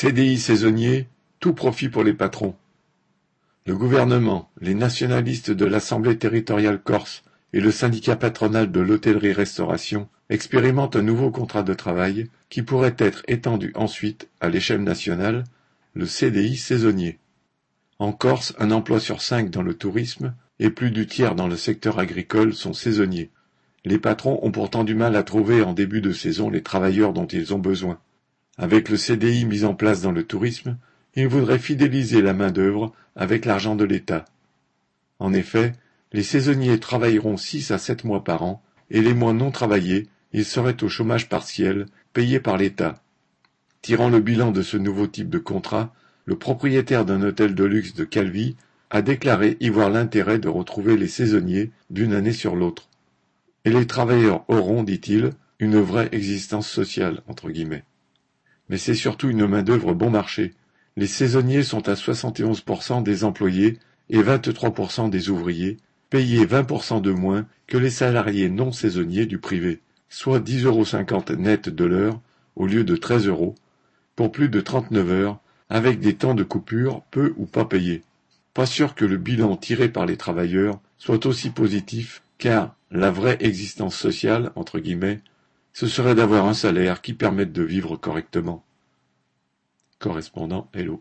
CDI saisonnier, tout profit pour les patrons. Le gouvernement, les nationalistes de l'Assemblée territoriale corse et le syndicat patronal de l'hôtellerie-restauration expérimentent un nouveau contrat de travail qui pourrait être étendu ensuite à l'échelle nationale, le CDI saisonnier. En Corse, un emploi sur cinq dans le tourisme et plus du tiers dans le secteur agricole sont saisonniers. Les patrons ont pourtant du mal à trouver en début de saison les travailleurs dont ils ont besoin. Avec le CDI mis en place dans le tourisme, ils voudraient fidéliser la main-d'œuvre avec l'argent de l'État. En effet, les saisonniers travailleront six à sept mois par an, et les mois non travaillés, ils seraient au chômage partiel, payé par l'État. Tirant le bilan de ce nouveau type de contrat, le propriétaire d'un hôtel de luxe de Calvi a déclaré y voir l'intérêt de retrouver les saisonniers d'une année sur l'autre. Et les travailleurs auront, dit-il, une vraie existence sociale, entre guillemets. Mais c'est surtout une main-d'œuvre bon marché. Les saisonniers sont à 71% des employés et 23% des ouvriers, payés 20% de moins que les salariés non saisonniers du privé, soit 10,50 euros net de l'heure au lieu de 13 euros, pour plus de 39 heures, avec des temps de coupure peu ou pas payés. Pas sûr que le bilan tiré par les travailleurs soit aussi positif, car la vraie existence sociale, entre guillemets, ce serait d'avoir un salaire qui permette de vivre correctement. Correspondant Hello.